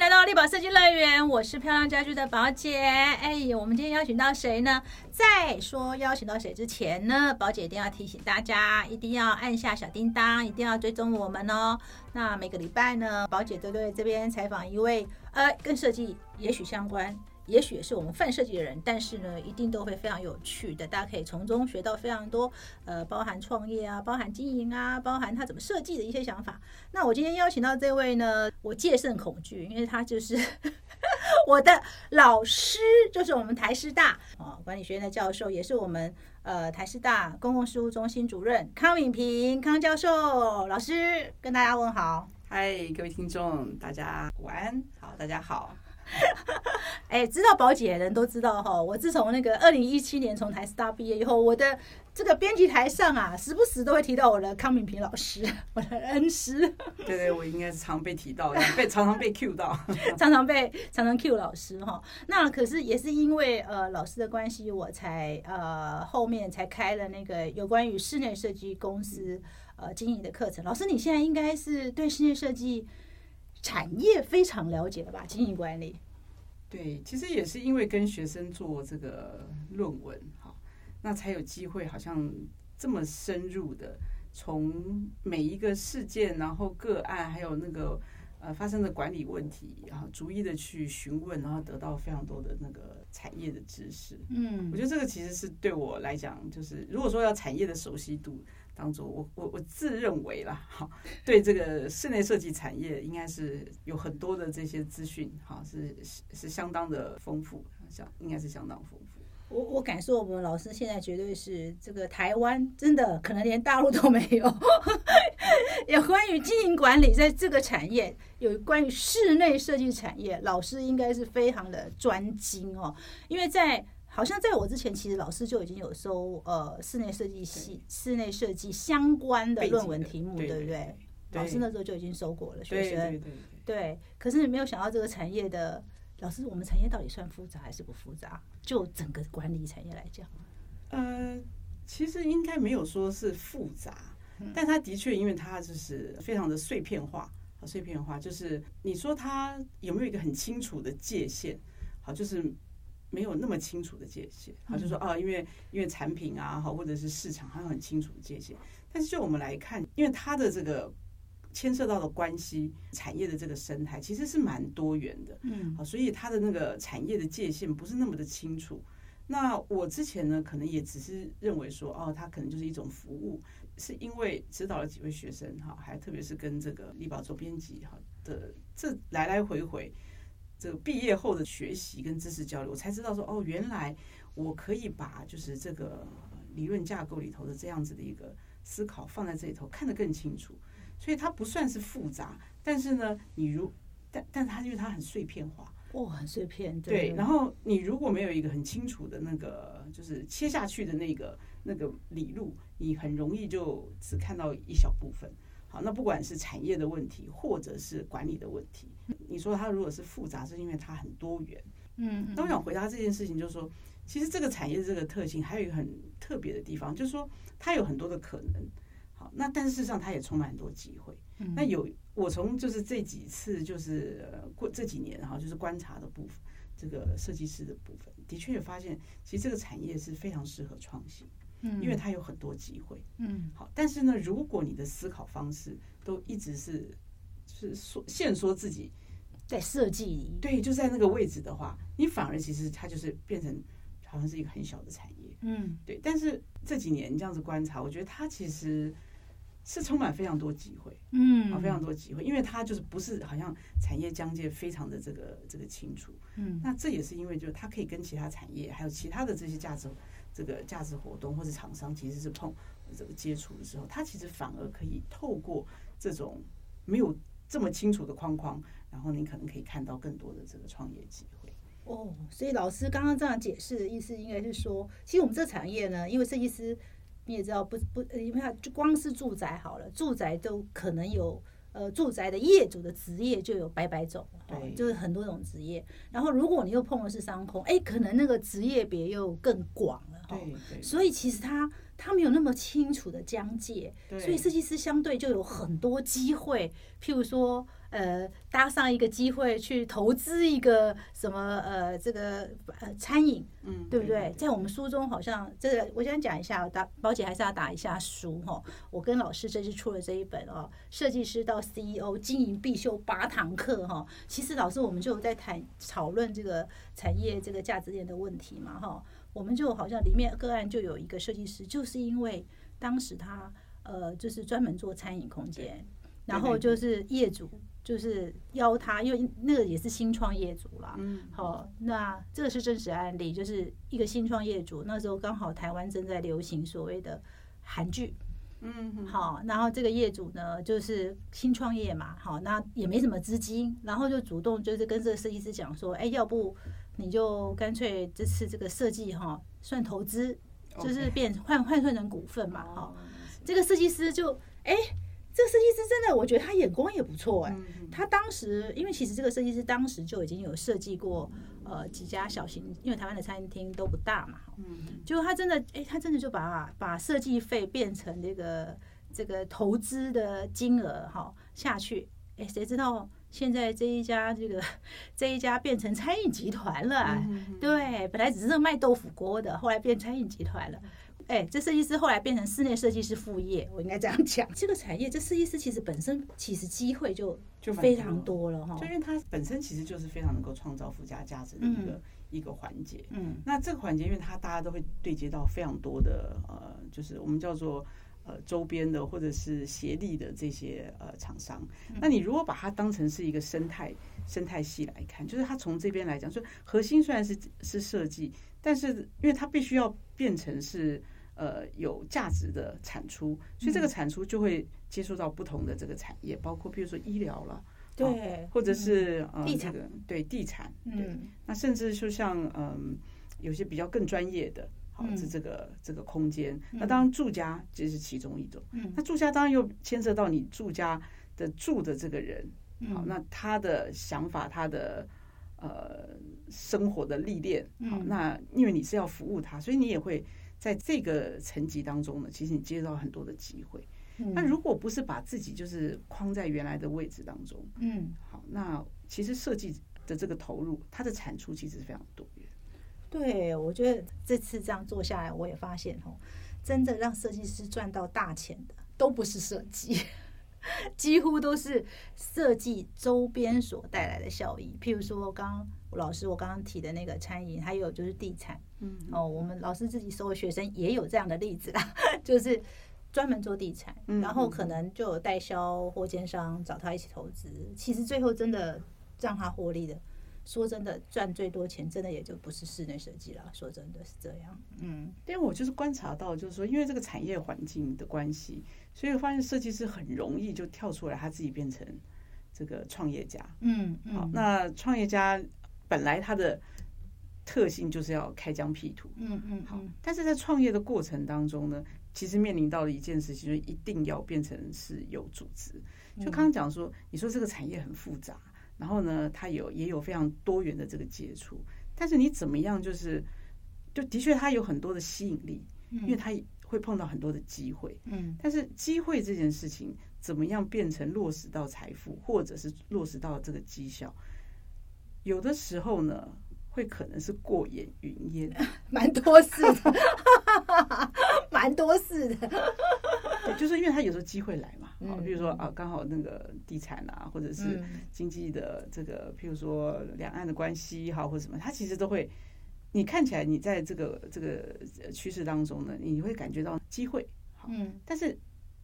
来到立宝设计乐园，我是漂亮家居的宝姐。哎，我们今天邀请到谁呢？在说邀请到谁之前呢，宝姐一定要提醒大家，一定要按下小叮当，一定要追踪我们哦。那每个礼拜呢，宝姐都对这边采访一位，呃，跟设计也许相关。也许也是我们泛设计的人，但是呢，一定都会非常有趣的，大家可以从中学到非常多，呃，包含创业啊，包含经营啊，包含他怎么设计的一些想法。那我今天邀请到这位呢，我戒慎恐惧，因为他就是我 的老师，就是我们台师大啊管理学院的教授，也是我们呃台师大公共事务中心主任康敏平康教授老师，跟大家问好。嗨，各位听众，大家午安，好，大家好。哎，知道宝姐的人都知道哈。我自从那个二零一七年从台师大毕业以后，我的这个编辑台上啊，时不时都会提到我的康敏平老师，我的恩师。对对，我应该是常被提到，被常常被 Q 到，常常被常常 Q 老师哈。那可是也是因为呃老师的关系，我才呃后面才开了那个有关于室内设计公司呃经营的课程。老师，你现在应该是对室内设计。产业非常了解的吧？经营管理，对，其实也是因为跟学生做这个论文，哈，那才有机会，好像这么深入的从每一个事件，然后个案，还有那个呃发生的管理问题，然后逐一的去询问，然后得到非常多的那个产业的知识。嗯，我觉得这个其实是对我来讲，就是如果说要产业的熟悉度。当做我我我自认为啦，哈，对这个室内设计产业应该是有很多的这些资讯，哈，是是相当的丰富，相应该是相当丰富。我我感受我们老师现在绝对是这个台湾真的可能连大陆都没有，有关于经营管理在这个产业，有关于室内设计产业，老师应该是非常的专精哦，因为在。好像在我之前，其实老师就已经有收呃室内设计系、室内设计相关的论文题目，对不对？老师那时候就已经收过了学生。对，可是你没有想到这个产业的老师，我们产业到底算复杂还是不复杂？就整个管理产业来讲，呃，其实应该没有说是复杂，但它的确因为它就是非常的碎片化，碎片化就是你说它有没有一个很清楚的界限？好，就是。没有那么清楚的界限，他，就说啊，因为因为产品啊，好，或者是市场，还有很清楚的界限。但是就我们来看，因为它的这个牵涉到的关系，产业的这个生态其实是蛮多元的，嗯，好，所以它的那个产业的界限不是那么的清楚。那我之前呢，可能也只是认为说，哦，它可能就是一种服务，是因为指导了几位学生，哈，还特别是跟这个力宝做编辑，哈的这来来回回。这个毕业后的学习跟知识交流，我才知道说哦，原来我可以把就是这个理论架构里头的这样子的一个思考放在这里头，看得更清楚。所以它不算是复杂，但是呢，你如但但它因为它很碎片化，哦，很碎片，对。然后你如果没有一个很清楚的那个就是切下去的那个那个理路，你很容易就只看到一小部分。好，那不管是产业的问题，或者是管理的问题，你说它如果是复杂，是因为它很多元。嗯，那我想回答这件事情，就是说，其实这个产业这个特性还有一个很特别的地方，就是说它有很多的可能。好，那但事实上它也充满很多机会。那有我从就是这几次就是过这几年哈，就是观察的部分，这个设计师的部分，的确也发现，其实这个产业是非常适合创新。嗯，因为它有很多机会，嗯，好，但是呢，如果你的思考方式都一直是是说限缩自己在设计，对，就在那个位置的话，你反而其实它就是变成好像是一个很小的产业，嗯，对。但是这几年这样子观察，我觉得它其实是充满非常多机会，嗯，啊，非常多机会，因为它就是不是好像产业疆界非常的这个这个清楚，嗯，那这也是因为就是它可以跟其他产业还有其他的这些价值。这个价值活动或者厂商其实是碰这个接触的时候，它其实反而可以透过这种没有这么清楚的框框，然后你可能可以看到更多的这个创业机会。哦，所以老师刚刚这样解释的意思，应该是说，其实我们这产业呢，因为设计师你也知道，不不，因为就光是住宅好了，住宅都可能有。呃，住宅的业主的职业就有百百种，对，就是很多种职业。然后，如果你又碰的是商空，哎，可能那个职业别又更广了，哈对。所以，其实它它没有那么清楚的疆界，所以设计师相对就有很多机会，譬如说，呃，搭上一个机会去投资一个什么呃这个呃餐饮，嗯，对不对？在我们书中好像这个，我想讲一下，打宝姐还是要打一下书哈。我跟老师这次出了这一本哦，设计师到 CEO 经营必修八堂课哈。其实老师我们就有在谈讨论这个产业这个价值链的问题嘛哈。我们就好像里面个案就有一个设计师，就是因为当时他呃就是专门做餐饮空间，然后就是业主就是邀他，因为那个也是新创业主啦。嗯，好，那这个是真实案例，就是一个新创业主，那时候刚好台湾正在流行所谓的韩剧，嗯嗯，好，然后这个业主呢就是新创业嘛，好，那也没什么资金，然后就主动就是跟这个设计师讲说，哎，要不你就干脆这次这个设计哈算投资，就是变换换算成股份嘛，哈，哦，这个设计师就哎。这个设计师真的，我觉得他眼光也不错哎、嗯他当时，因为其实这个设计师当时就已经有设计过呃几家小型，因为台湾的餐厅都不大嘛，嗯。结果他真的，哎，他真的就把把设计费变成这个这个投资的金额哈下去，哎，谁知道现在这一家这个这一家变成餐饮集团了、对，本来只是卖豆腐锅的，后来变餐饮集团了。哎，这设计师后来变成室内设计师副业，我应该这样讲。这个产业，这设计师其实本身其实机会就就非常多了哈就。因为它本身其实就是非常能够创造附加价值的一个、一个环节。嗯那这个环节，因为它大家都会对接到非常多的呃，就是我们叫做呃周边的或者是协力的这些呃厂商。那你如果把它当成是一个生态生态系来看，就是它从这边来讲，就核心虽然是是设计，但是因为它必须要变成是。呃，有价值的产出，所以这个产出就会接触到不同的这个产业，包括比如说医疗了，对，或者是呃地产。这个对地产，对，嗯。那甚至就像嗯，有些比较更专业的，好嗯。是这个这个空间。那当然住家这是其中一种。嗯。那住家当然又牵涉到你住家的住的这个人，好，嗯那他的想法，他的呃生活的历练，好，嗯。那因为你是要服务他，所以你也会在这个层级当中呢，其实你接到很多的机会。嗯那如果不是把自己就是框在原来的位置当中，嗯。好，那其实设计的这个投入，它的产出其实是非常多元。对，我觉得这次这样做下来，我也发现哦，真的让设计师赚到大钱的都不是设计，几乎都是设计周边所带来的效益。譬如说，刚刚我老师我刚刚提的那个餐饮，还有就是地产嗯，哦，我们老师自己收的学生也有这样的例子啦，就是专门做地产，嗯然后可能就有代销或奸商找他一起投资，其实最后真的让他获利的。说真的，赚最多钱真的也就不是室内设计了。说真的是这样，嗯因为我就是观察到，就是说，因为这个产业环境的关系，所以我发现设计师很容易就跳出来，他自己变成这个创业家。嗯好，嗯那创业家本来他的特性就是要开疆辟土，嗯嗯好，但是在创业的过程当中呢，其实面临到的一件事情，就是一定要变成是有组织。就刚刚讲说，你说这个产业很复杂，然后呢，它有也有非常多元的这个接触，但是你怎么样，就是就的确它有很多的吸引力，因为它会碰到很多的机会。嗯但是机会这件事情，怎么样变成落实到财富，或者是落实到这个绩效，有的时候呢，会可能是过眼云烟。蛮多事的，蛮多事的，对，就是因为他有时候机会来嘛，好，嗯比如说啊，刚好那个地产啊，或者是嗯。经济的这个，譬如说两岸的关系哈，或者什么，它其实都会，你看起来你在这个这个呃趋势当中呢，你会感觉到机会，好，嗯。但是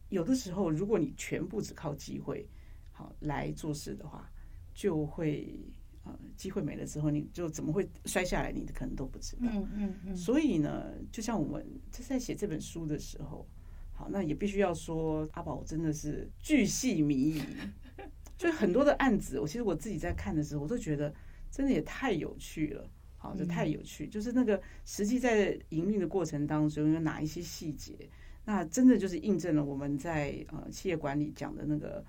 有的时候，如果你全部只靠机会好来做事的话，就会呃机会没了之后，你就怎么会摔下来，你可能都不知道。嗯嗯嗯，所以呢，就像我们就是在写这本书的时候，好，那也必须要说阿宝真的是巨细靡遗，就很多的案子，我其实我自己在看的时候，我都觉得真的也太有趣了。好，这太有趣，就是那个实际在营运的过程当中有哪一些细节，那真的就是印证了我们在呃企业管理讲的那个呃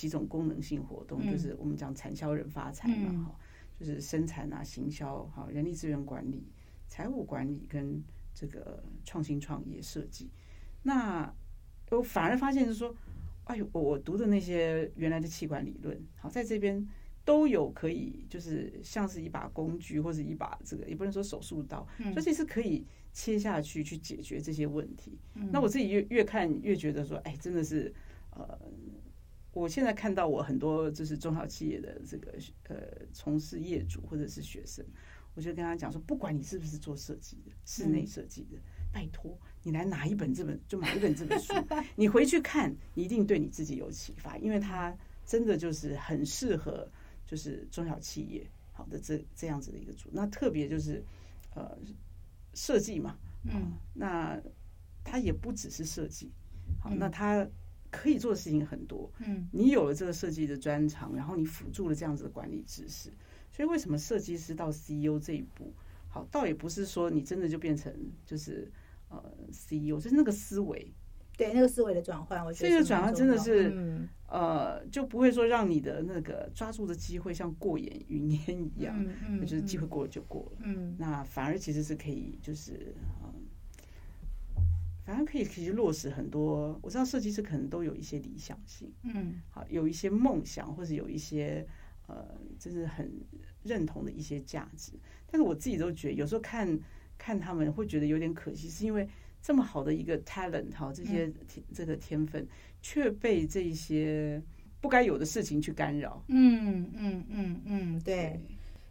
几种功能性活动，嗯就是我们讲产销人发财嘛，嗯哈、就是生产啊、行销、哈、人力资源管理、财务管理跟这个创新创业设计。那我反而发现是说，哎呦，我读的那些原来的气管理论，好在这边都有可以，就是像是一把工具或者一把这个，也不能说手术刀，所以这是可以切下去去解决这些问题。那我自己越越看越觉得说，哎，真的是呃。我现在看到我很多就是中小企业的这个呃从事业主或者是学生，我就跟他讲说，不管你是不是做设计的，室内设计的，拜托你来拿一本这本，就买一本这本书，你回去看，一定对你自己有启发，因为它真的就是很适合就是中小企业好的这这样子的一个组，那特别就是呃设计嘛，嗯，那它也不只是设计，好，那它。可以做的事情很多，嗯，你有了这个设计的专长，然后你辅助了这样子的管理知识，所以为什么设计师到 CEO 这一步，好，倒也不是说你真的就变成就是呃 CEO，就是那个思维，对那个思维的转换，我觉得这个转换真的是，呃，就不会说让你的那个抓住的机会像过眼云烟一样，嗯嗯，就是机会过了就过了，嗯，那反而其实是可以就是嗯。反正可以其实落实很多，我知道设计师可能都有一些理想性，嗯，好，有一些梦想或者有一些呃，就是很认同的一些价值。但是我自己都觉得，有时候看看他们会觉得有点可惜，是因为这么好的一个 talent 哈，这些这个天分却被这些不该有的事情去干扰。嗯嗯嗯嗯，对。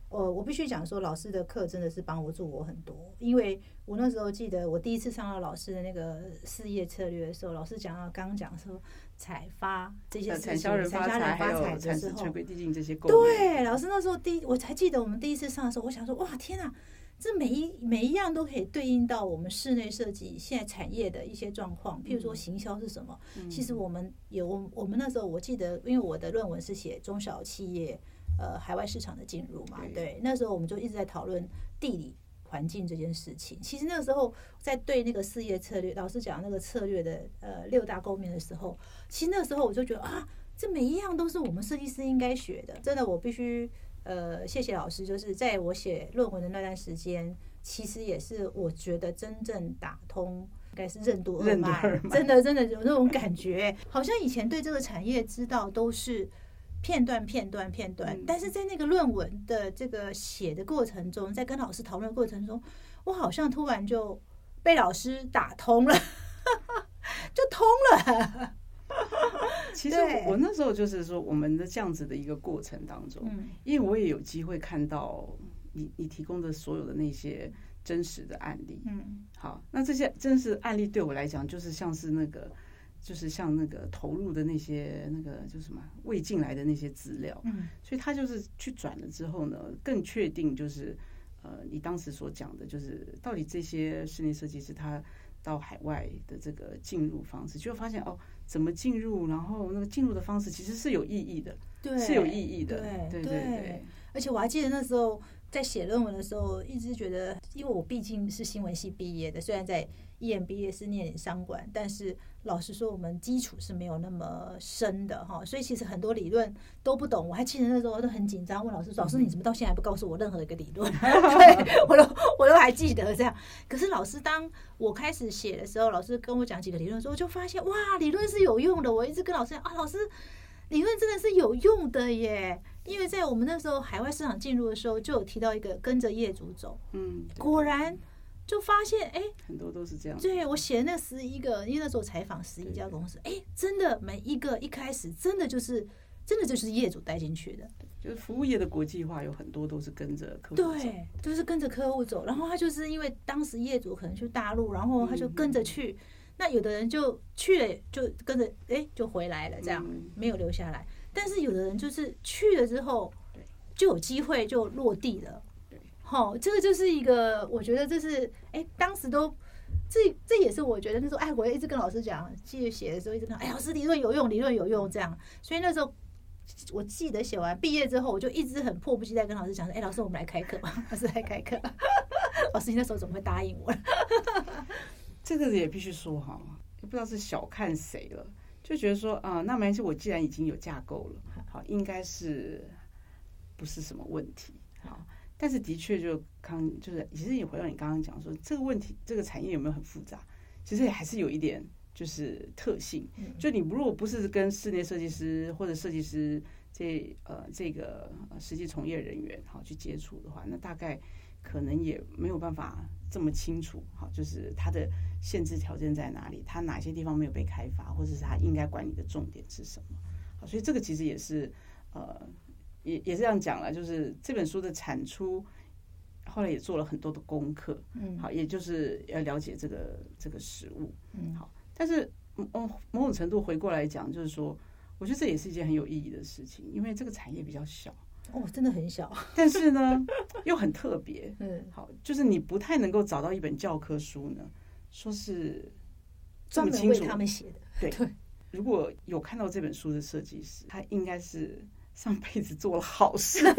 我我必须讲说，老师的课真的是帮我助我很多，因为我那时候记得我第一次上到老师的那个事业策略的时候，老师讲到刚刚讲说采发这些事情，产销人发财的时候，这些对，老师那时候第我才记得我们第一次上的时候，我想说哇天哪，这每一每一样都可以对应到我们室内设计现在产业的一些状况，譬如说行销是什么，其实。我们有我们那时候我记得，因为我的论文是写中小企业。呃，海外市场的进入嘛，对，那时候我们就一直在讨论地理环境这件事情。其实那个时候在对那个事业策略，老师讲那个策略的呃六大构面的时候，其实那个时候我就觉得啊，这每一样都是我们设计师应该学的。真的，我必须呃谢谢老师，就是在我写论文的那段时间，其实也是我觉得真正打通，应该是任督二脉，真的真的有那种感觉，好像以前对这个产业知道都是。片段片段片段，但是在那个论文的这个写的过程中，在跟老师讨论过程中，我好像突然就被老师打通了，就通了。其实我那时候就是说，我们的这样子的一个过程当中，因为我也有机会看到你你提供的所有的那些真实的案例。嗯，好，那这些真实案例对我来讲，就是像是那个。就是像那个投入的那些那个就什么未进来的那些资料，嗯，所以他就是去转了之后呢，更确定就是呃，你当时所讲的，就是到底这些室内设计师他到海外的这个进入方式，就发现哦，怎么进入，然后那个进入的方式其实是有意义的，对，是有意义的，对对对。而且我还记得那时候在写论文的时候，一直觉得，因为我毕竟是新闻系毕业的，虽然在 EMBA 是念商管，但是。老实说，我们基础是没有那么深的哈，所以其实很多理论都不懂。我还记得那时候都很紧张，问老师：“老师，你怎么到现在不告诉我任何一个理论？” 对我都我都还记得这样。可是老师当我开始写的时候，老师跟我讲几个理论的时候，我就发现哇，理论是有用的。我一直跟老师讲啊，老师，理论真的是有用的耶。因为在我们那时候海外市场进入的时候，就有提到一个跟着业主走。嗯，果然。就发现哎，很多都是这样。对我写那十一个，因为那时候采访十一家公司，哎，真的每一个一开始真的就是真的就是业主带进去的。就是服务业的国际化有很多都是跟着客户走对，就是跟着客户走。然后他就是因为当时业主可能去大陆，然后他就跟着去。那有的人就去了，就跟着哎就回来了，这样没有留下来。但是有的人就是去了之后，就有机会就落地了。好，这个就是一个，我觉得这是，哎，当时都，这这也是我觉得那时候，哎，我一直跟老师讲，记得写的时候一直跟，哎，老师理论有用，理论有用，这样。所以那时候我记得写完毕业之后，我就一直很迫不及待跟老师讲说，哎，老师，我们来开课吧，老师来开课。老师，你那时候怎么会答应我？这个也必须说哈，也不知道是小看谁了，就觉得说啊，那没关系，我既然已经有架构了，好，应该是不是什么问题？好。但是的确就刚就是，其实也回到你刚刚讲说这个问题，这个产业有没有很复杂？其实也还是有一点就是特性。嗯就你如果不是跟室内设计师或者设计师这呃这个呃实际从业人员好去接触的话，那大概可能也没有办法这么清楚。好，就是它的限制条件在哪里，它哪些地方没有被开发，或者是它应该管理的重点是什么。好，所以这个其实也是呃也也是这样讲了，就是这本书的产出。后来也做了很多的功课，嗯好，也就是要了解这个这个食物，嗯好，但是某某种程度回过来讲，就是说，我觉得这也是一件很有意义的事情，因为这个产业比较小，哦，真的很小，但是呢又很特别，嗯，好，就是你不太能够找到一本教科书呢，说是这专门为么清楚。他们写的，对对，如果有看到这本书的设计师，他应该是上辈子做了好事。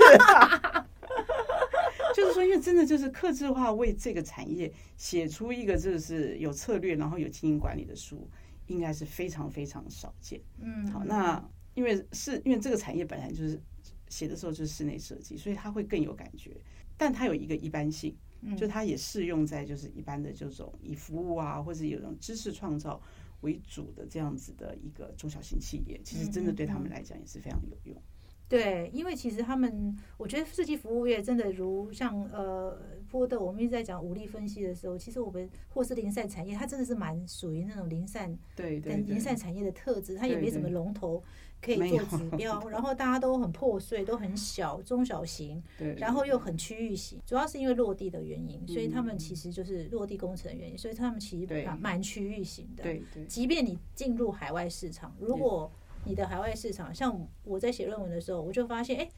就是说，因为真的就是克制化为这个产业写出一个就是有策略，然后有经营管理的书，应该是非常非常少见。嗯，好，那因为是因为这个产业本来就是写的时候就是室内设计，所以它会更有感觉，但它有一个一般性，嗯就它也适用在就是一般的这种以服务啊，或者有种知识创造为主的这样子的一个中小型企业，其实真的对他们来讲也是非常有用。对，因为其实他们，我觉得设计服务业真的如像呃波的，我们一直在讲武力分析的时候，其实我们或是零散产业，它真的是蛮属于那种零散对对对跟零散产业的特质，它也对没什么对。龙头可以做指 标，然后大家都很破碎，都很小中小型，对，然后又很区域型，主要是因为落地的原因，所以他们嗯。其实就是落地工程的原因，所以他们其实对。蛮蛮区域型的。对对。即便你进入海外市场，如果你的海外市场，像我在写论文的时候，我就发现，哎、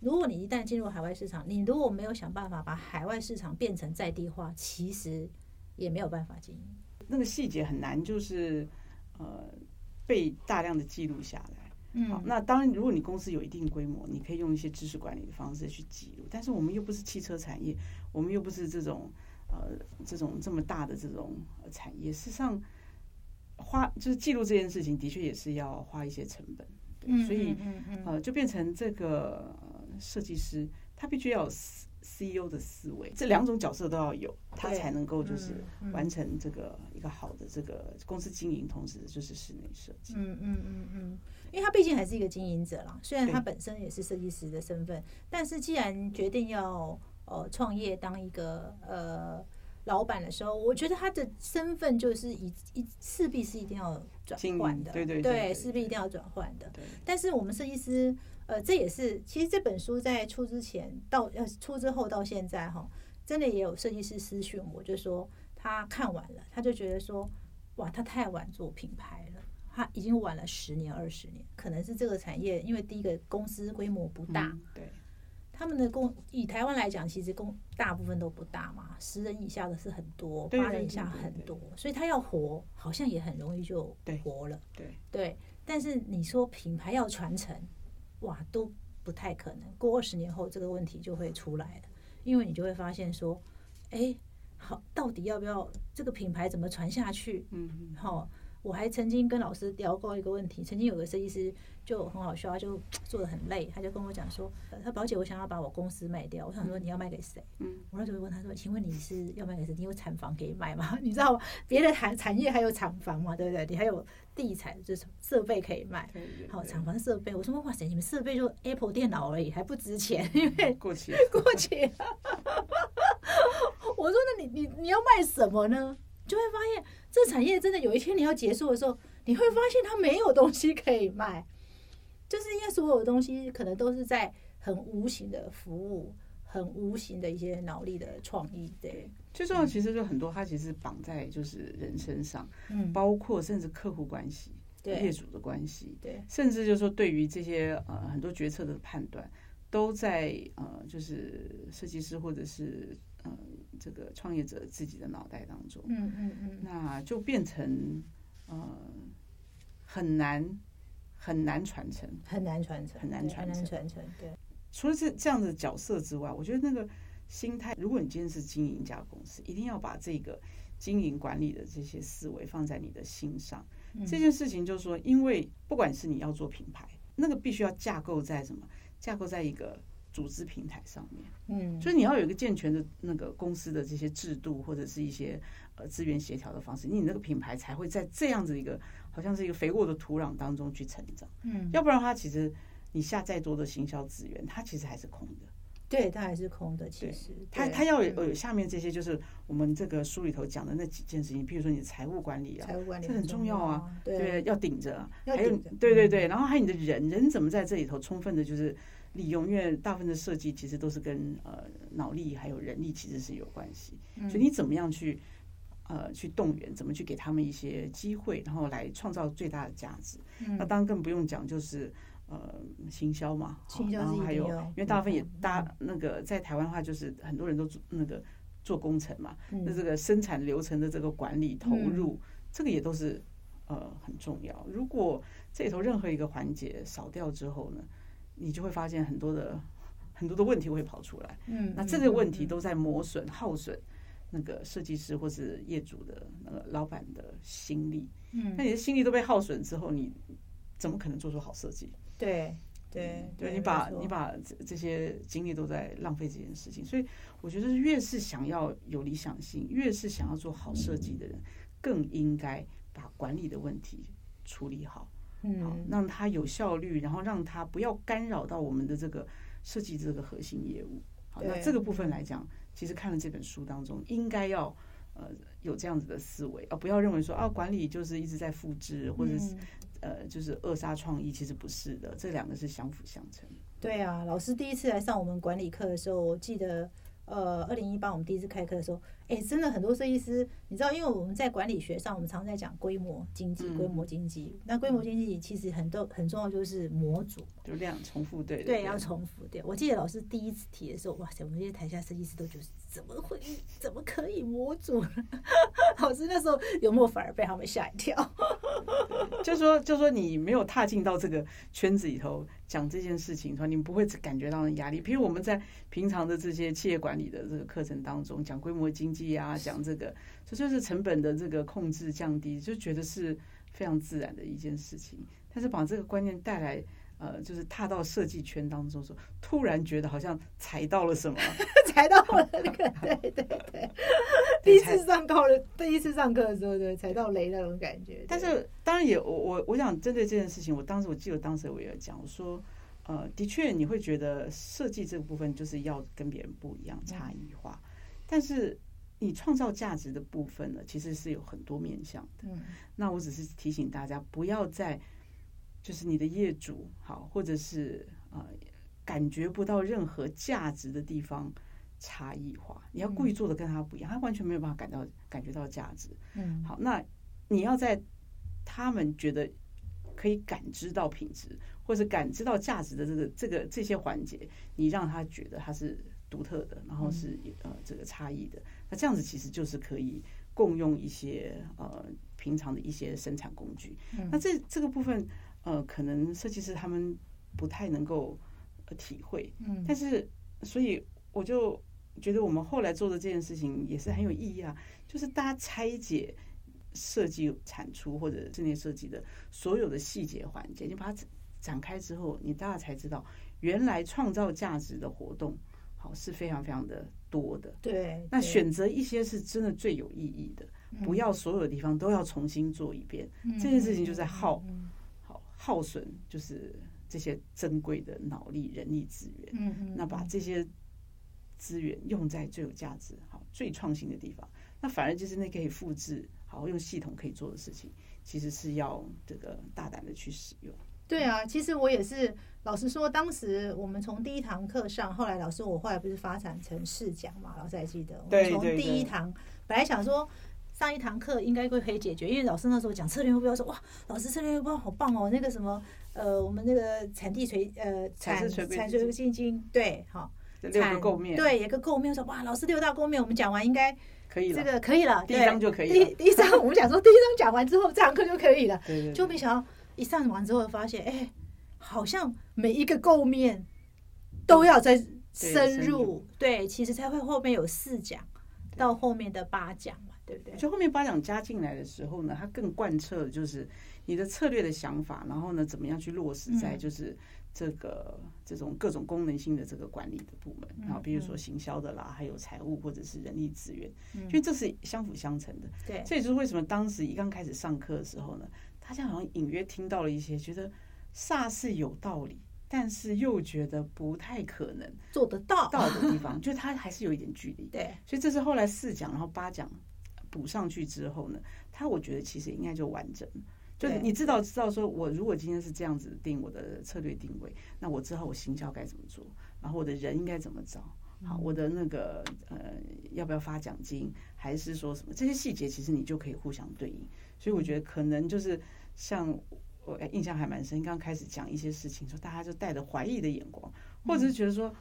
如果你一旦进入海外市场，你如果没有想办法把海外市场变成在地化，其实也没有办法经营。那个细节很难，就是呃被大量的记录下来。好，嗯，那当然，如果你公司有一定规模，你可以用一些知识管理的方式去记录。但是我们又不是汽车产业，我们又不是这种呃这种这么大的这种呃产业。事实上，花就是记录这件事情，的确也是要花一些成本。所以呃，就变成这个呃设计师，他必须要有 C CEO 的思维，这两种角色都要有，他才能够就是完成这个一个好的这个公司经营，同时就是室内设计。嗯嗯嗯嗯，因为他毕竟还是一个经营者啦，虽然他本身也是设计师的身份，但是既然决定要呃创业当一个呃老板的时候，我觉得他的身份就是一一势必是一定要转换的，对对对对势必一定要转换的。但是我们设计师，呃，这也是其实这本书在出之前到呃出之后到现在哈，真的也有设计师私讯我，就说他看完了，他就觉得说，哇，他太晚做品牌了，他已经晚了十年二十年，可能是这个产业，因为第一个公司规模不大，嗯对他们的公以台湾来讲，其实公大部分都不大嘛，十人以下的是很多，八人以下很多，所以他要活，好像也很容易就活了。对对，但是你说品牌要传承，哇，都不太可能。过二十年后，这个问题就会出来了，因为你就会发现说，哎，好，到底要不要这个品牌怎么传下去？嗯嗯好、我还曾经跟老师聊过一个问题，曾经有个设计师就很好笑，他就做的很累，他就跟我讲说，呃他宝姐，我想要把我公司卖掉，我想说你要卖给谁？嗯，我那时候问他说，请问你是要卖给谁？你有厂房可以卖吗？你知道吗？别的产产业还有厂房嘛，对不对？你还有地产，就是设备可以卖。好，对厂房设备，我说哇塞，你们设备就 Apple 电脑而已，还不值钱，因为过期了，过期了。我说那你你你要卖什么呢？就会发现这产业真的有一天你要结束的时候，你会发现它没有东西可以卖，就是因为所有的东西可能都是在很无形的服务、很无形的一些脑力的创意，对，最重要其实就很多，它其实绑在就是人身上，嗯，包括甚至客户关系、业对主的关系，对，甚至就是说对于这些呃很多决策的判断，都在呃就是设计师或者是呃这个创业者自己的脑袋当中，嗯嗯嗯，那就变成呃很难很难传承。很难传承，很难对很难传承传承，对，除了这这样的角色之外，我觉得那个心态，如果你今天是经营一家公司，一定要把这个经营管理的这些思维放在你的心上。嗯这件事情就是说，因为不管是你要做品牌，那个必须要架构在什么？架构在一个组织平台上面。嗯，所以你要有一个健全的那个公司的这些制度，或者是一些呃资源协调的方式，你那个品牌才会在这样子一个好像是一个肥沃的土壤当中去成长。嗯，要不然的话，其实你下再多的行销资源，它其实还是空的。对，它还是空的。其实，它它要有有下面这些，就是我们这个书里头讲的那几件事情，比如说你的财务管理啊，财务管理这很重要啊。对，要顶着。还有，对对对，然后还有你的人，人怎么在这里头充分的，就是利用，因为大部分的设计其实都是跟呃脑力还有人力其实是有关系，所以你怎么样去呃去动员，怎么去给他们一些机会，然后来创造最大的价值。那当然更不用讲，就是。呃，行销嘛，然后还有，因为大部分也大那个在台湾的话，就是很多人都做那个做工程嘛，那这个生产流程的这个管理投入，这个也都是呃很重要。如果这里头任何一个环节少掉之后呢，你就会发现很多的很多的问题会跑出来。嗯，那这个问题都在磨损、耗损那个设计师或是业主的那个老板的心力。嗯，那你的心力都被耗损之后，你怎么可能做出好设计？对对对，你把你把这这些精力都在浪费这件事情，所以我觉得越是想要有理想性，越是想要做好设计的人，更应该把管理的问题处理好，好让它有效率，然后让它不要干扰到我们的这个设计这个核心业务。好，那这个部分来讲，其实看了这本书当中，应该要呃有这样子的思维，而不要认为说啊管理就是一直在复制或者是。呃，就是扼杀创意，其实不是的，这两个是相辅相成。对啊，老师第一次来上我们管理课的时候，我记得，呃，二零一八我们第一次开课的时候。哎，真的很多设计师，你知道，因为我们在管理学上，我们常在讲规模经济，规模经济。那规模经济其实很多很重要，就是模组，就量重复对。对，要重复对。我记得老师第一次提的时候，哇塞，我们这些台下设计师都觉得怎么会，怎么可以模组？老师那时候有没有反而被他们吓一跳？就说就说你没有踏进到这个圈子里头讲这件事情，说你不会感觉到压力。比如我们在平常的这些企业管理的这个课程当中讲规模经济。计啊，讲这个，这就是成本的这个控制降低，就觉得是非常自然的一件事情。但是把这个观念带来，呃，就是踏到设计圈当中，说突然觉得好像踩到了什么，踩到了那个，对对对，第一次上课了，第一次上课的时候，对，踩到雷那种感觉。但是当然也，我我我想针对这件事情，我当时我记得当时我也讲，我说，呃，的确你会觉得设计这个部分就是要跟别人不一样，差异化，但是。你创造价值的部分呢，其实是有很多面向的。嗯，那我只是提醒大家，不要在就是你的业主好，或者是呃感觉不到任何价值的地方差异化。你要故意做的跟他不一样，他完全没有办法感到感觉到价值。嗯，好，那你要在他们觉得可以感知到品质，或者感知到价值的这个这个这些环节，你让他觉得他是独特的，然后是呃这个差异的。那这样子其实就是可以共用一些呃平常的一些生产工具。嗯那这这个部分呃，可能设计师他们不太能够体会。嗯，但是所以我就觉得我们后来做的这件事情也是很有意义啊，就是大家拆解设计产出或者室内设计的所有的细节环节，你把它展开之后，你大家才知道原来创造价值的活动。好是非常非常的多的，对。那选择一些是真的最有意义的，不要所有的地方都要重新做一遍。这件事情就在耗，好耗损，就是这些珍贵的脑力、人力资源。嗯嗯。那把这些资源用在最有价值、好最创新的地方，那反而就是那可以复制、好用系统可以做的事情，其实是要这个大胆的去使用。对啊，其实我也是。老实说，当时我们从第一堂课上，后来老师我后来不是发展成试讲嘛？老师还记得？我们从第一堂本来想说上一堂课应该会可以解决，因为老师那时候讲策略目标，说哇，老师策略目标好棒哦，那个什么呃，我们那个产地垂呃产产水基金。对，好，六个构面。对，有个构面说哇，老师六大构面我们讲完应该可以了，这个可以了，第一章就可以了。第第一章我们讲说第一章讲完之后，这堂课就可以了，对对，就没想到一上完之后发现，哎。好像每一个构面都要再深入，对，其实才会后面有四讲到后面的八讲。嘛，对不对？就后面八讲加进来的时候呢，它更贯彻就是你的策略的想法，然后呢，怎么样去落实在就是这个这种各种功能性的这个管理的部门，然后比如说行销的啦，还有财务或者是人力资源，因为这是相辅相成的。对，这也就是为什么当时一刚开始上课的时候呢，大家好像隐约听到了一些，觉得煞是有道理，但是又觉得不太可能做得到到的地方，就它还是有一点距离。对，所以这是后来四讲，然后八讲补上去之后呢，它我觉得其实应该就完整。就对你知道知道说，我如果今天是这样子定我的策略定位，那我之后我行销该怎么做，然后我的人应该怎么找，好，我的那个呃要不要发奖金，还是说什么这些细节，其实你就可以互相对应。所以我觉得可能就是像我哎印象还蛮深，刚开始讲一些事情，说大家就带着怀疑的眼光，或者是觉得说。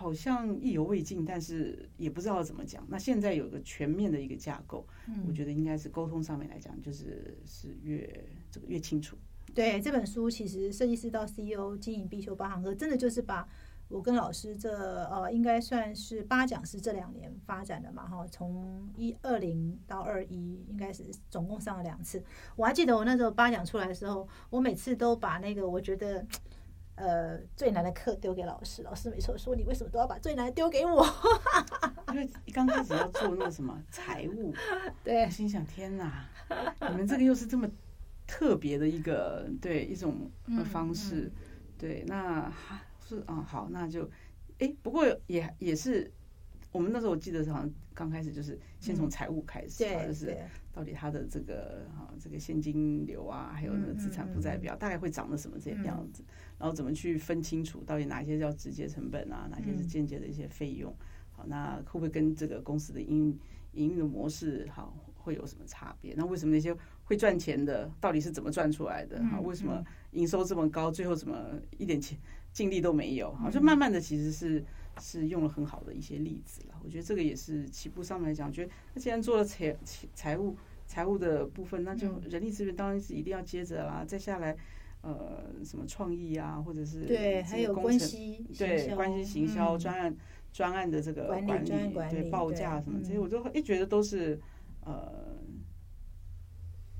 好像意犹未尽，但是也不知道怎么讲。那现在有个全面的一个架构，我觉得应该是沟通上面来讲，就是是越这个越清楚。对这本书，其实设计师到 CEO 经营必修八堂课，真的就是把我跟老师这呃，应该算是八讲是这两年发展的嘛哈，从一二零到二一，应该是总共上了两次。我还记得我那时候八讲出来的时候，我每次都把那个我觉得。呃，最难的课丢给老师，老师没错说你为什么都要把最难的丢给我？因为刚开始要做那个什么 财务，对。心想天哪，你们这个又是这么特别的一个对一种呃方式，对，那是啊好，那就哎，不过也也是我们那时候我记得好像刚开始就是先从财务开始，对，就是到底它的这个哈这个现金流啊，还有那个资产负债表大概会长得什么这样子。然后怎么去分清楚到底哪些叫直接成本啊，哪些是间接的一些费用？好，那会不会跟这个公司的营营运的模式好会有什么差别？那为什么那些会赚钱的到底是怎么赚出来的？哈，为什么营收这么高，最后怎么一点钱净利都没有？好，就慢慢的其实是是用了很好的一些例子了。我觉得这个也是起步上面来讲，觉得那既然做了财财务财务的部分，那就人力资源当然是一定要接着啦，再下来。呃，什么创意啊，或者是对，还有关系对关系行销专案专案的这个管理对报价什么这些，我都一觉得都是呃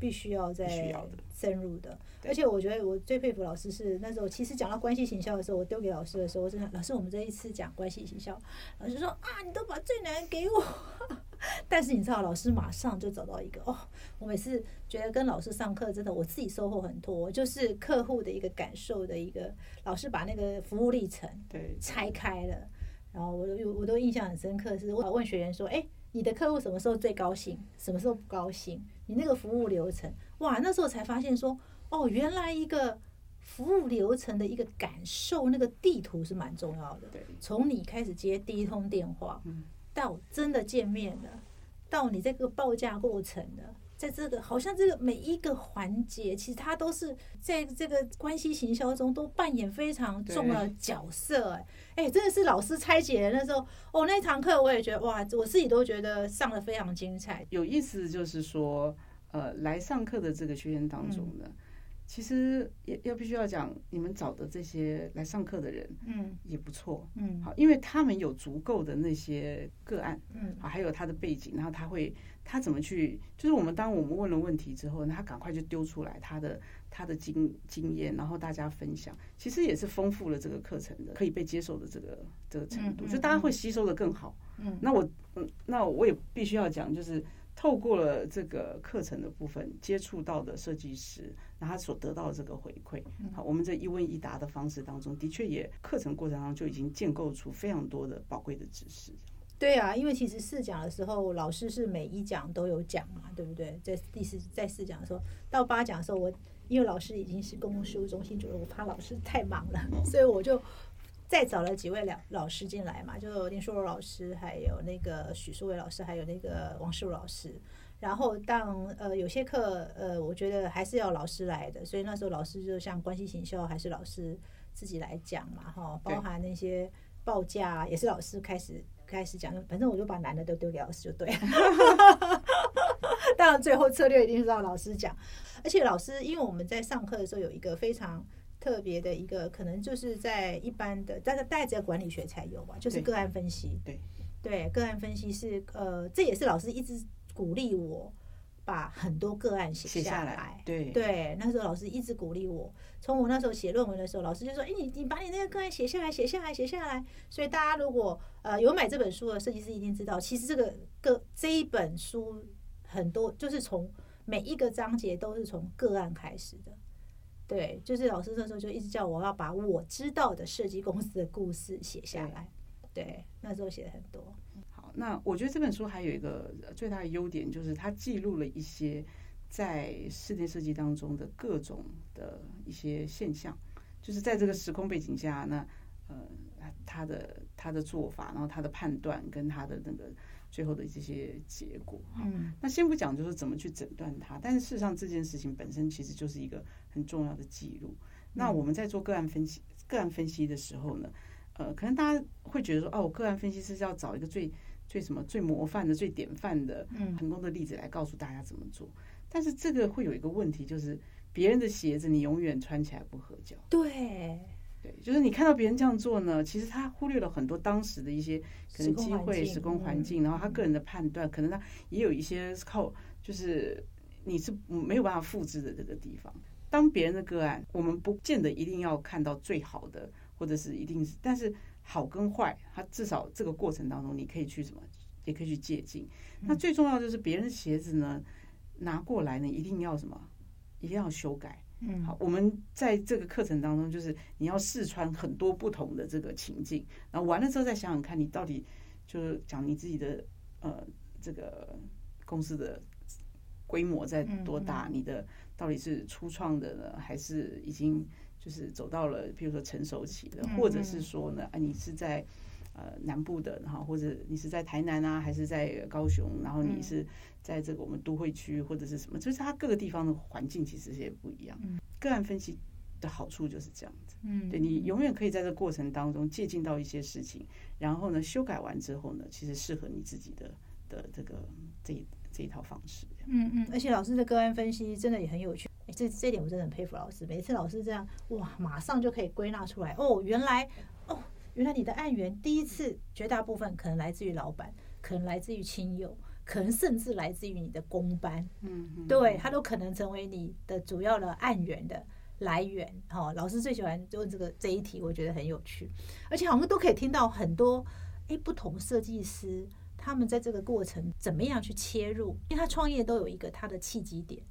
必须要在需要的深入的。而且我觉得我最佩服老师是那时候，其实讲到关系行销的时候，我丢给老师的时候，我真的老师，我们这一次讲关系行销，老师说啊，你都把最难给我。但是你知道，老师马上就找到一个哦。我每次觉得跟老师上课，真的我自己收获很多，就是客户的一个感受的一个。老师把那个服务历程对拆开了，然后我都我都印象很深刻，是我问学员说：“哎，你的客户什么时候最高兴？什么时候不高兴？你那个服务流程，哇，那时候才发现说，哦，原来一个服务流程的一个感受，那个地图是蛮重要的。从你开始接第一通电话。”到真的见面了，到你这个报价过程了，在这个好像这个每一个环节，其实它都是在这个关系行销中都扮演非常重要的角色。哎，哎，真的是老师拆解的那时候，哦，那堂课我也觉得哇，我自己都觉得上的非常精彩。有意思就是说，呃，来上课的这个学员当中呢。其实也要必须要讲，你们找的这些来上课的人，嗯，也不错，嗯，好，因为他们有足够的那些个案，嗯，好，还有他的背景，然后他会他怎么去，就是我们当我们问了问题之后，他赶快就丢出来他的他的经经验，然后大家分享，其实也是丰富了这个课程的可以被接受的这个这个程度，就大家会吸收的更好。嗯，那我嗯，那我也必须要讲，就是。透过了这个课程的部分，接触到的设计师，那他所得到的这个回馈，好，我们这一问一答的方式当中，的确也课程过程当中就已经建构出非常多的宝贵的知识。对啊，因为其实试讲的时候，老师是每一讲都有讲嘛，对不对？在第四在试讲的时候，到八讲的时候，我因为老师已经是公共事务中心主任，我怕老师太忙了，所以我就。再找了几位老老师进来嘛，就林淑柔老师，还有那个许淑伟老师，还有那个王世茹老师。然后当呃有些课呃，我觉得还是要老师来的，所以那时候老师就像关系行销，还是老师自己来讲嘛，哈，包含那些报价也是老师开始开始讲，反正我就把男的都丢给老师就对了。当然最后策略一定是让老师讲，而且老师因为我们在上课的时候有一个非常。特别的一个可能就是在一般的，但是带着管理学才有吧，就是个案分析。对对，个案分析是呃，这也是老师一直鼓励我把很多个案写写下来，对对，那时候老师一直鼓励我。从我那时候写论文的时候，老师就说：“哎，你你把你那个个案写下来，写下来，写下来。”所以大家如果呃有买这本书的设计师一定知道，其实这个个这一本书很多就是从每一个章节都是从个案开始的。对，就是老师那时候就一直叫我要把我知道的设计公司的故事写下来。对，那时候写的很多。好那我觉得这本书还有一个最大的优点，就是它记录了一些在室内设计当中的各种的一些现象，就是在这个时空背景下，那呃，他的他的做法，然后他的判断跟他的那个最后的这些结果。嗯，那先不讲就是怎么去诊断它，但是事实上这件事情本身其实就是一个很重要的记录。那我们在做个案分析个案分析的时候呢，呃，可能大家会觉得说，哦，我个案分析是要找一个最最什么最模范的、最典范的成功的例子来告诉大家怎么做，但是这个会有一个问题，就是别人的鞋子你永远穿起来不合脚。对，对，就是你看到别人这样做呢，其实他忽略了很多当时的一些可能机会、时空环境，然后他个人的判断，可能他也有一些靠，就是你是没有办法复制的这个地方。当别人的个案，我们不见得一定要看到最好的，或者是一定是，但是。好跟坏，它至少这个过程当中，你可以去什么，也可以去借鉴。那最重要就是别人的鞋子呢，拿过来呢，一定要什么，一定要修改。嗯，好，我们在这个课程当中，就是你要试穿很多不同的这个情境，然后完了之后再想想看，你到底就是讲你自己的呃这个公司的规模在多大，你的到底是初创的呢，还是已经。就是走到了，比如说成熟期的，或者是说呢，啊，你是在呃南部的，然后或者你是在台南啊，还是在高雄，然后你是在这个我们都会区或者是什么，就是它各个地方的环境其实也不一样。个案分析的好处就是这样子，嗯，对你永远可以在这过程当中借鉴到一些事情，然后呢修改完之后呢，其实适合你自己的的这个这这一套方式。嗯嗯，而且老师的个案分析真的也很有趣。这这点我真的很佩服老师，每次老师这样哇，马上就可以归纳出来哦，原来哦，原来你的案源第一次绝大部分可能来自于老板，可能来自于亲友，可能甚至来自于你的公班，嗯，对，他都可能成为你的主要的案源的来源。哈，老师最喜欢问这个这一题，我觉得很有趣，而且好像都可以听到很多哎不同设计师他们在这个过程怎么样去切入，因为他创业都有一个他的契机点。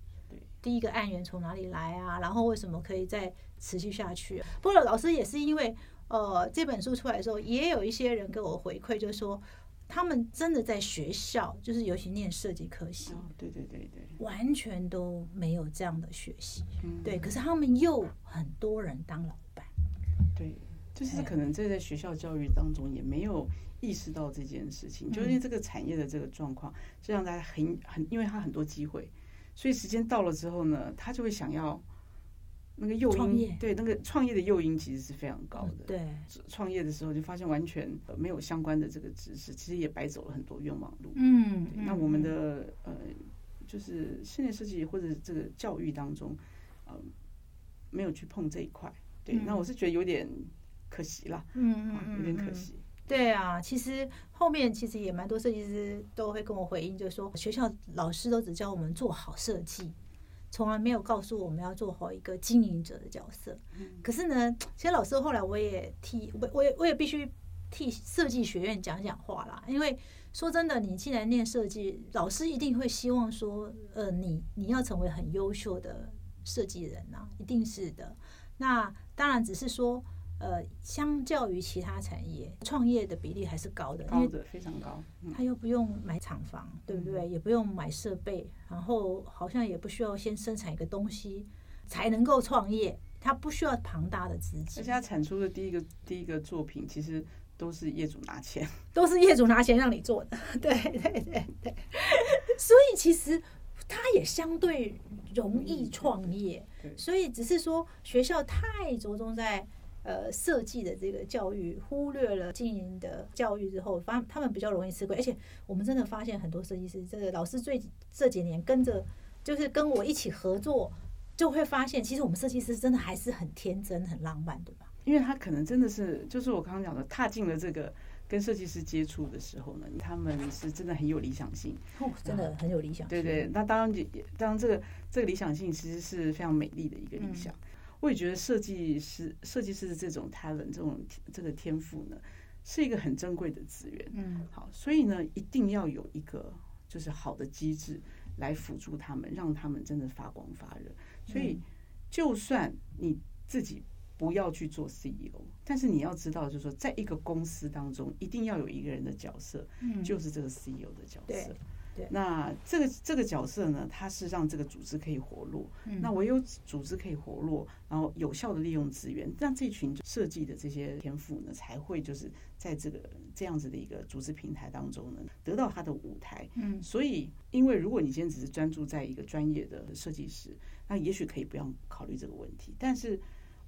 第一个案源从哪里来啊？然后为什么可以再持续下去？不过老师也是因为，呃，这本书出来的时候，也有一些人给我回馈，就是说他们真的在学校，就是尤其念设计科系，对对对对，完全都没有这样的学习，对。可是他们又很多人当老板，对，就是可能这在学校教育当中也没有意识到这件事情，就因为这个产业的这个状况，就让大家很很，因为他很多机会。所以时间到了之后呢，他就会想要那个诱因，对那个创业的诱因其实是非常高的。对，创业的时候就发现完全没有相关的这个知识，其实也白走了很多冤枉路。嗯，那我们的呃，就是室内设计或者这个教育当中，呃，没有去碰这一块。对，那我是觉得有点可惜了。嗯嗯嗯，有点可惜。对啊，其实后面其实也蛮多设计师都会跟我回应，就是说学校老师都只教我们做好设计，从来没有告诉我们要做好一个经营者的角色。可是呢，其实老师后来我也替我我也我也必须替设计学院讲讲话啦，因为说真的，你既然念设计，老师一定会希望说，呃，你你要成为很优秀的设计人呐，一定是的。那当然只是说。呃，相较于其他产业，创业的比例还是高的，高的非常高。他又不用买厂房，对不对？也不用买设备，然后好像也不需要先生产一个东西才能够创业，他不需要庞大的资金。而且他产出的第一个第一个作品，其实都是业主拿钱，都是业主拿钱让你做的。对对对对，所以其实他也相对容易创业。所以只是说学校太着重在。呃，设计的这个教育忽略了经营的教育之后，发他们比较容易吃亏。而且我们真的发现很多设计师，这个老师最这几年跟着，就是跟我一起合作，就会发现，其实我们设计师真的还是很天真、很浪漫，对吧？因为他可能真的是，就是我刚刚讲的，踏进了这个跟设计师接触的时候呢，他们是真的很有理想性，哦，真的很有理想。对对，那当然也当然这个这个理想性其实是非常美丽的一个理想。我也觉得设计师设计师的这种 talent 这种这个天赋呢，是一个很珍贵的资源。嗯，好，所以呢，一定要有一个就是好的机制来辅助他们，让他们真的发光发热。所以，就算你自己不要去做 CEO，但是你要知道，就是说，在一个公司当中，一定要有一个人的角色，嗯，就是这个 CEO 的角色。对，那这个这个角色呢，它是让这个组织可以活络。那唯有组织可以活络，然后有效的利用资源，让这群设计的这些天赋呢，才会就是在这个这样子的一个组织平台当中呢，得到他的舞台。嗯，所以，因为如果你今天只是专注在一个专业的设计师，那也许可以不用考虑这个问题。但是，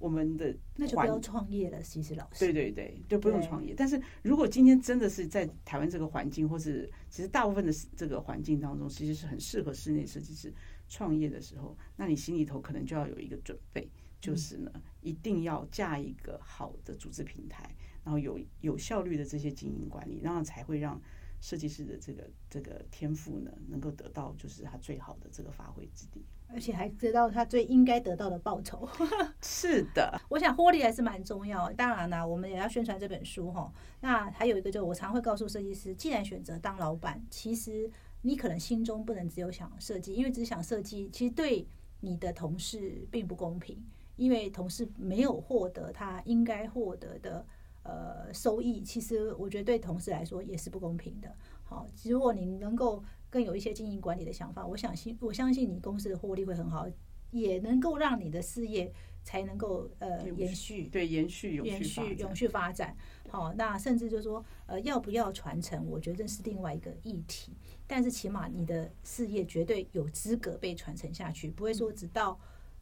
我们的那就不要创业了，其实老师。对对对，就不用创业。但是如果今天真的是在台湾这个环境，或是其实大部分的这个环境当中，其实是很适合室内设计师创业的时候，那你心里头可能就要有一个准备，就是呢，一定要架一个好的组织平台，然后有有效率的这些经营管理，然后才会让设计师的这个这个天赋呢，能够得到就是他最好的这个发挥之地。而且还得到他最应该得到的报酬。是的，我想获利还是蛮重要。当然了，我们也要宣传这本书哈。那还有一个，就我常会告诉设计师，既然选择当老板，其实你可能心中不能只有想设计，因为只想设计，其实对你的同事并不公平，因为同事没有获得他应该获得的呃收益，其实我觉得对同事来说也是不公平的。好，如果你能够。更有一些经营管理的想法，我相信我相信你公司的获利会很好，也能够让你的事业才能够呃延续，对延续延续永续发展。好，那甚至就是说呃要不要传承，我觉得这是另外一个议题。但是起码你的事业绝对有资格被传承下去，不会说直到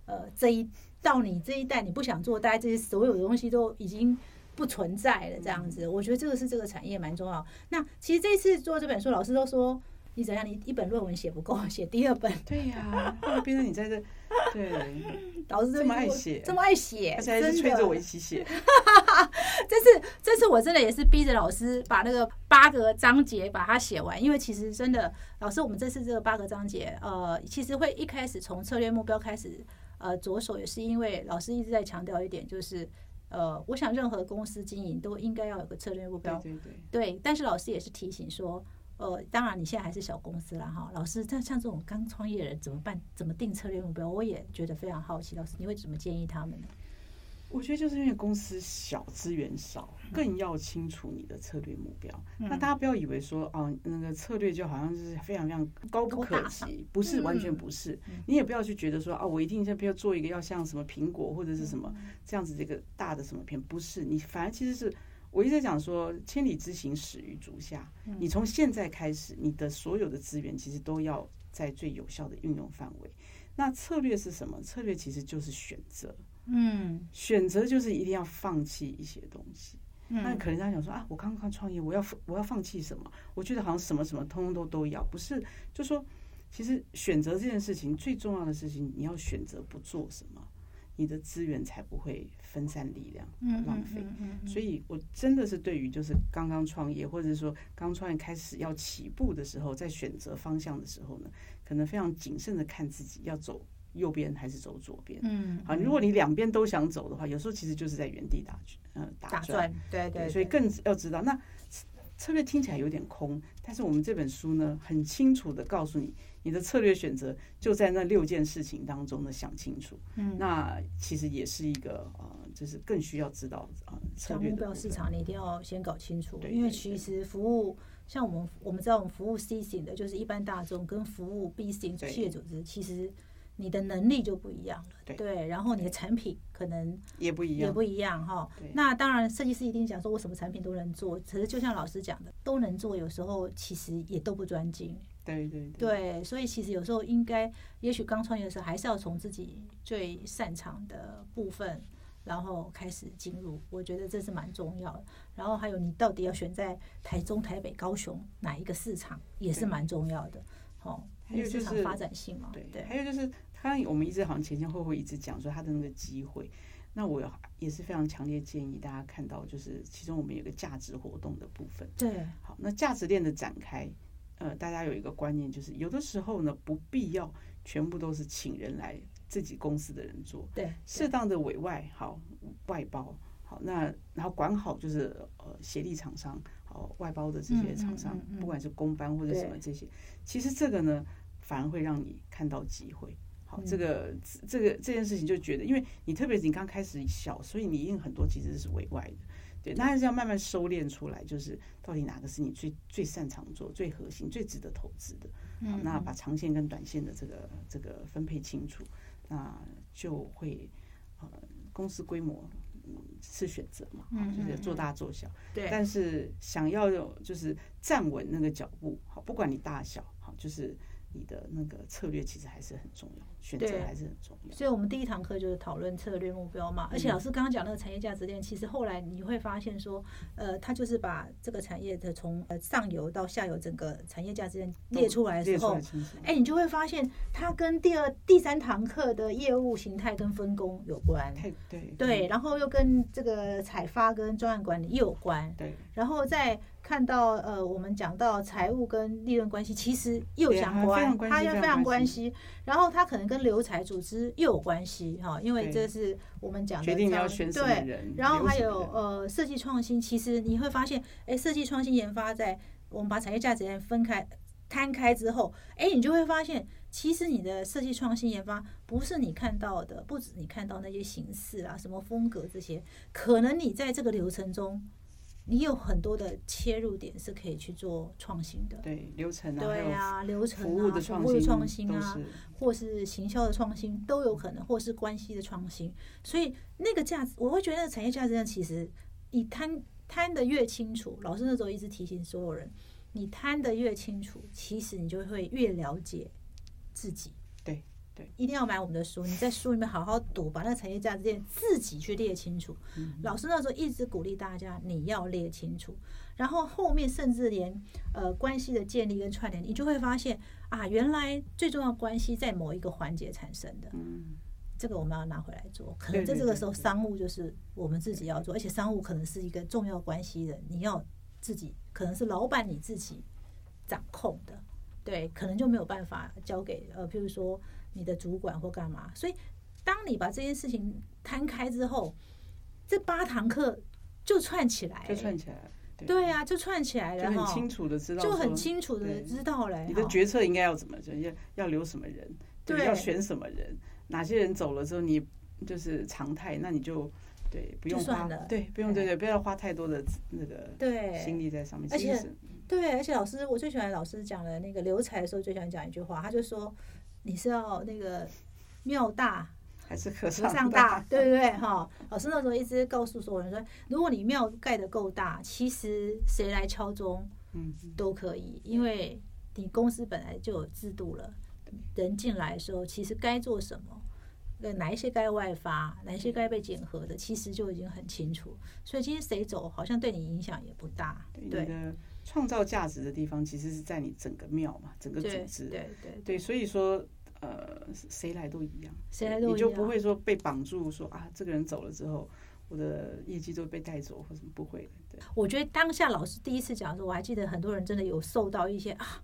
呃这一到你这一代你不想做，大家这些所有的东西都已经不存在了这样子。我觉得这个是这个产业蛮重要。那其实这次做这本书，老师都说。你怎样？你一本论文写不够，写第二本。对呀，变成你在这，对，老师这么爱写，这么爱写，而且还是催着我一起写。这次，这次我真的也是逼着老师把那个八个章节把它写完，因为其实真的，老师，我们这次这个八个章节，呃，其实会一开始从策略目标开始，呃，着手也是因为老师一直在强调一点，就是呃，我想任何公司经营都应该要有个策略目标，对对对，但是老师也是提醒说。呃，当然你现在还是小公司了哈，老师，像像这种刚创业的人怎么办？怎么定策略目标？我也觉得非常好奇，老师你会怎么建议他们呢？我觉得就是因为公司小，资源少，更要清楚你的策略目标。那大家不要以为说哦，那个策略就好像是非常非常高不可及，不是，完全不是。你也不要去觉得说啊，我一定要不要做一个要像什么苹果或者是什么这样子这个大的什么片，不是。你反而其实是。我一直在讲说，千里之行始于足下。你从现在开始，你的所有的资源其实都要在最有效的运用范围。那策略是什么？策略其实就是选择。嗯，选择就是一定要放弃一些东西。那可能大家想说啊，我刚刚创业，我要我要放弃什么？我觉得好像什么什么通通都都要，不是？就说其实选择这件事情最重要的事情，你要选择不做什么。你的资源才不会分散力量，浪费。所以，我真的是对于就是刚刚创业，或者说刚创业开始要起步的时候，在选择方向的时候呢，可能非常谨慎的看自己要走右边还是走左边。嗯，好，如果你两边都想走的话，有时候其实就是在原地打嗯打转。对对。所以更要知道，那策略听起来有点空，但是我们这本书呢，很清楚的告诉你。你的策略选择就在那六件事情当中呢，想清楚。嗯，那其实也是一个呃，就是更需要知道啊，策略目标市场你一定要先搞清楚。因为其实服务像我们，我们知道我们服务 C 型的，就是一般大众跟服务 B 型企业组织，其实你的能力就不一样了。对，然后你的产品可能也不一样，也不一样哈。那当然，设计师一定讲说我什么产品都能做，可是就像老师讲的，都能做，有时候其实也都不专精。对对对，所以其实有时候应该，也许刚创业的时候，还是要从自己最擅长的部分，然后开始进入。我觉得这是蛮重要的。然后还有，你到底要选在台中、台北、高雄哪一个市场，也是蛮重要的。好，还有就是发展性嘛。对对。还有就是，他我们一直好像前前后后一直讲说他的那个机会。那我也是非常强烈建议大家看到，就是其中我们有个价值活动的部分。对，好，那价值链的展开，呃，大家有一个观念，就是有的时候呢，不必要全部都是请人来自己公司的人做，对，适当的委外，好外包，好，那然后管好就是呃协力厂商，好外包的这些厂商，不管是公班或者什么这些，其实这个呢，反而会让你看到机会。好，这个这个这件事情就觉得，因为你特别是你刚开始小，所以你印很多其实是委外的，对，那还是要慢慢收敛出来，就是到底哪个是你最最擅长做、最核心、最值得投资的，好，那把长线跟短线的这个这个分配清楚，那就会呃公司规模是选择嘛，就是做大做小，对，但是想要有就是站稳那个脚步，好，不管你大小，好，就是。你的那个策略其实还是很重要，选择还是很重要。所以，我们第一堂课就是讨论策略目标嘛。而且，老师刚刚讲那个产业价值链，其实后来你会发现说，呃，他就是把这个产业的从呃上游到下游整个产业价值链列出来的时候，哎，你就会发现它跟第二、第三堂课的业务形态跟分工有关。对对，然后又跟这个采发跟专案管理又有关。对，然后再。看到呃，我们讲到财务跟利润关系，其实又相关，它又非常关系。然后它可能跟留才组织又有关系哈，因为这是我们讲的。决定要选什么人。然后还有呃，设计创新，其实你会发现，哎，设计创新研发在我们把产业价值链分开摊开之后，哎，你就会发现，其实你的设计创新研发不是你看到的，不止你看到那些形式啊、什么风格这些，可能你在这个流程中。你有很多的切入点是可以去做创新的，对流程啊，对啊，流程啊，服务的创新啊，或是行销的创新都有可能，或是关系的创新。所以那个价值，我会觉得产业价值呢其实你摊摊的越清楚，老师那时候一直提醒所有人，你摊的越清楚，其实你就会越了解自己。一定要买我们的书，你在书里面好好读，把那个产业价值链自己去列清楚。老师那时候一直鼓励大家，你要列清楚。然后后面甚至连呃关系的建立跟串联，你就会发现啊，原来最重要关系在某一个环节产生的。嗯，这个我们要拿回来做。可能在这个时候，商务就是我们自己要做，而且商务可能是一个重要关系人，你要自己可能是老板你自己掌控的，对，可能就没有办法交给呃，譬如说。你的主管或干嘛？所以，当你把这件事情摊开之后，这八堂课就串起来，就串起来，对啊，就串起来了，就很清楚的知道，就很清楚的知道嘞。你的决策应该要怎么？就要要留什么人？对，要选什么人？哪些人走了之后，你就是常态，那你就对，不用花，对，不用对对，不要花太多的那个对心力在上面。而且，对，而且老师，我最喜欢老师讲的那个留才的时候，最喜欢讲一句话，他就说。你是要那个庙大还是和尚大？对不对？哈，老师那时候一直告诉所有人说，如果你庙盖的够大，其实谁来敲钟，嗯，都可以，因为你公司本来就有制度了。人进来的时候，其实该做什么，呃，哪一些该外发，哪一些该被检核的，其实就已经很清楚。所以，今天谁走，好像对你影响也不大。对。创造价值的地方，其实是在你整个庙嘛，整个组织。对对对，所以说，呃，谁来都一样，谁来都你就不会说被绑住，说啊，这个人走了之后，我的业绩都被带走或什么，不会的。对，我觉得当下老师第一次讲的时候，我还记得很多人真的有受到一些啊。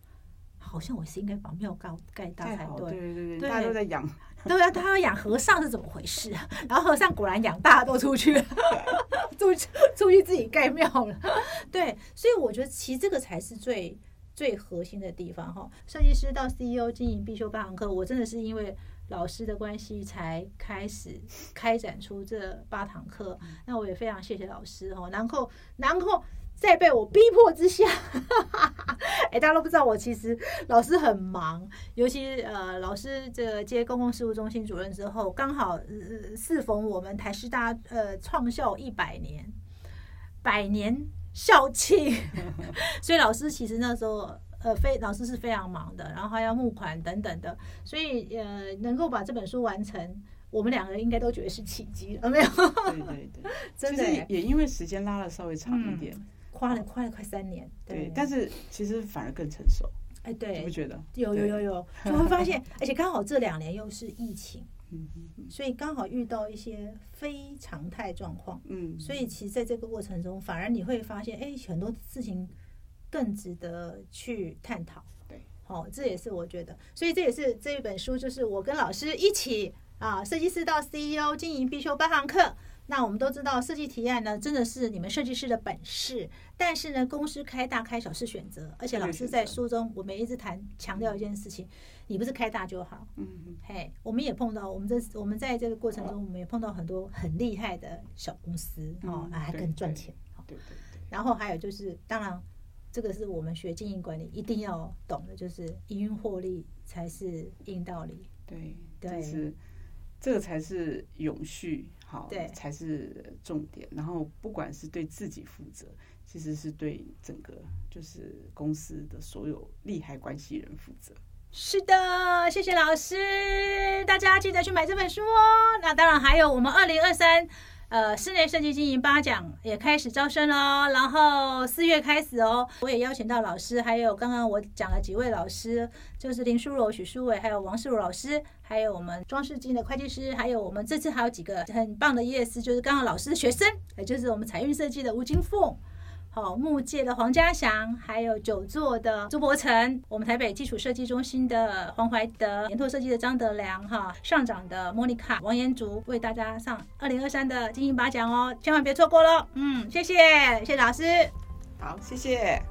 好像我是应该把庙盖盖大才对，对对对，大家都在养，对啊，他要养和尚是怎么回事？然后和尚果然养大都出去，出出去自己盖庙了。对，所以我觉得其实这个才是最最核心的地方哈。设计师到 CEO 经营必修八堂课，我真的是因为老师的关系才开始开展出这八堂课。那我也非常谢谢老师哈。然后，然后。在被我逼迫之下，哎，大家都不知道我其实老师很忙，尤其呃，老师这个接公共事务中心主任之后，刚好适逢我们台师大呃创校一百年，百年校庆，所以老师其实那时候呃非老师是非常忙的，然后还要募款等等的，所以呃能够把这本书完成，我们两个人应该都觉得是奇迹了，没有？对对对，真的也因为时间拉的稍微长一点。花了花了快三年，对，但是其实反而更成熟，哎，对，你不觉得？有有有有，就会发现，而且刚好这两年又是疫情，嗯嗯所以刚好遇到一些非常态状况，嗯，所以其实在这个过程中，反而你会发现，哎，很多事情更值得去探讨。对，好、这也是我觉得，所以这也是这一本书，就是我跟老师一起啊，设计师到 CEO 经营必修八堂课。那我们都知道，设计提案呢，真的是你们设计师的本事。但是呢，公司开大开小是选择，而且老师在书中，我们一直谈强调一件事情：你不是开大就好。嗯嗯嘿，我们也碰到，我们这我们在这个过程中，我们也碰到很多很厉害的小公司哦还更赚钱。哦对对对，然后还有就是，当然，这个是我们学经营管理一定要懂的，就是营运获利才是硬道理。对，对这是这个才是永续，好，对才是重点。然后不管是对自己负责，其实是对整个就是公司的所有利害关系人负责。是的，谢谢老师，大家记得去买这本书哦。那当然还有我们二零二三。呃，室内设计经营八奖也开始招生喽，然后四月开始哦，我也邀请到老师，还有刚刚我讲了几位老师，就是林淑柔、许淑伟，还有王世茹老师，还有我们装饰经的会计师，还有我们这次还有几个很棒的业师，就是刚刚老师的学生，也就是我们财运设计的吴金凤。好，木界的黄家祥，还有久坐的朱伯成，我们台北基础设计中心的黄怀德，研拓设计的张德良，哈，上长的莫妮卡、王延竹，为大家上二零二三的金鹰八奖哦，千万别错过喽。嗯，谢谢，谢谢老师。好，谢谢。